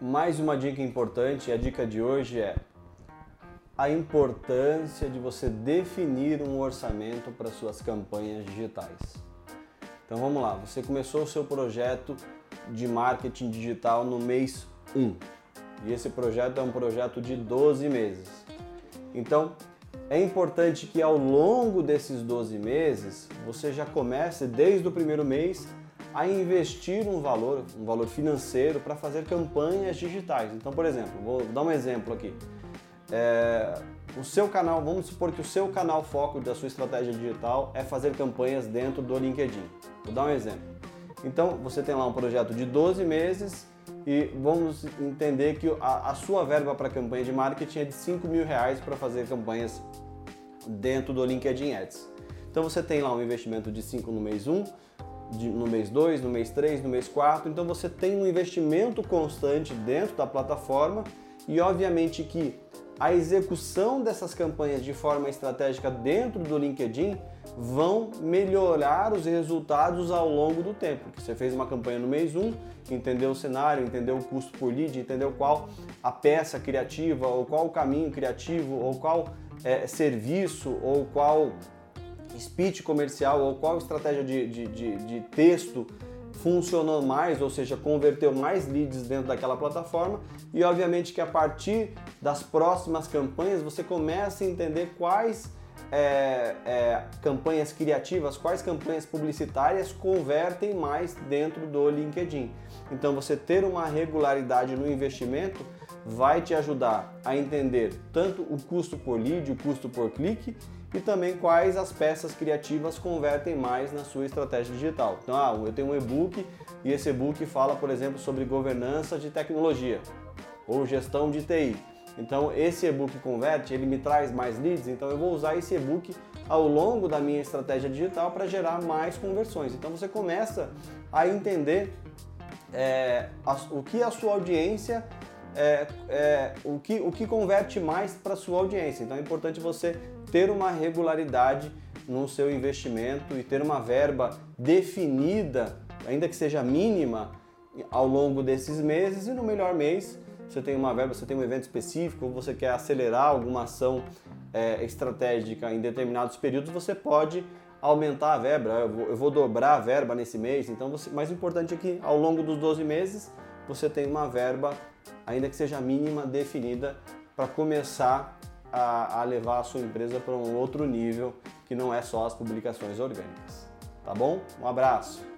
mais uma dica importante, a dica de hoje é a importância de você definir um orçamento para suas campanhas digitais. Então vamos lá, você começou o seu projeto de marketing digital no mês 1. E esse projeto é um projeto de 12 meses. Então, é importante que ao longo desses 12 meses você já comece desde o primeiro mês a investir um valor, um valor financeiro para fazer campanhas digitais. Então, por exemplo, vou dar um exemplo aqui. É, o seu canal, vamos supor que o seu canal foco da sua estratégia digital é fazer campanhas dentro do LinkedIn. Vou dar um exemplo. Então, você tem lá um projeto de 12 meses e vamos entender que a, a sua verba para campanha de marketing é de 5 mil reais para fazer campanhas dentro do LinkedIn Ads. Então você tem lá um investimento de 5 no mês 1, de, no mês 2, no mês 3, no mês 4, então você tem um investimento constante dentro da plataforma e obviamente que a execução dessas campanhas de forma estratégica dentro do LinkedIn vão melhorar os resultados ao longo do tempo. Porque você fez uma campanha no mês 1, entendeu o cenário, entendeu o custo por lead, entendeu qual a peça criativa, ou qual o caminho criativo, ou qual é, serviço, ou qual speech comercial, ou qual estratégia de, de, de, de texto funcionou mais, ou seja, converteu mais leads dentro daquela plataforma. E obviamente que a partir das próximas campanhas você começa a entender quais é, é, campanhas criativas, quais campanhas publicitárias convertem mais dentro do LinkedIn. Então você ter uma regularidade no investimento vai te ajudar a entender tanto o custo por lead, o custo por clique e também quais as peças criativas convertem mais na sua estratégia digital. Então, ah, eu tenho um e-book e esse e-book fala, por exemplo, sobre governança de tecnologia ou gestão de TI. Então, esse e-book converte, ele me traz mais leads, então eu vou usar esse e-book ao longo da minha estratégia digital para gerar mais conversões. Então, você começa a entender é, o que a sua audiência é, é, o, que, o que converte mais para a sua audiência. Então é importante você ter uma regularidade no seu investimento e ter uma verba definida, ainda que seja mínima, ao longo desses meses e no melhor mês você tem uma verba, você tem um evento específico, você quer acelerar alguma ação é, estratégica em determinados períodos, você pode aumentar a verba, eu vou, eu vou dobrar a verba nesse mês, então você, mais importante é que ao longo dos 12 meses você tem uma verba, ainda que seja mínima, definida para começar a, a levar a sua empresa para um outro nível que não é só as publicações orgânicas. Tá bom? Um abraço!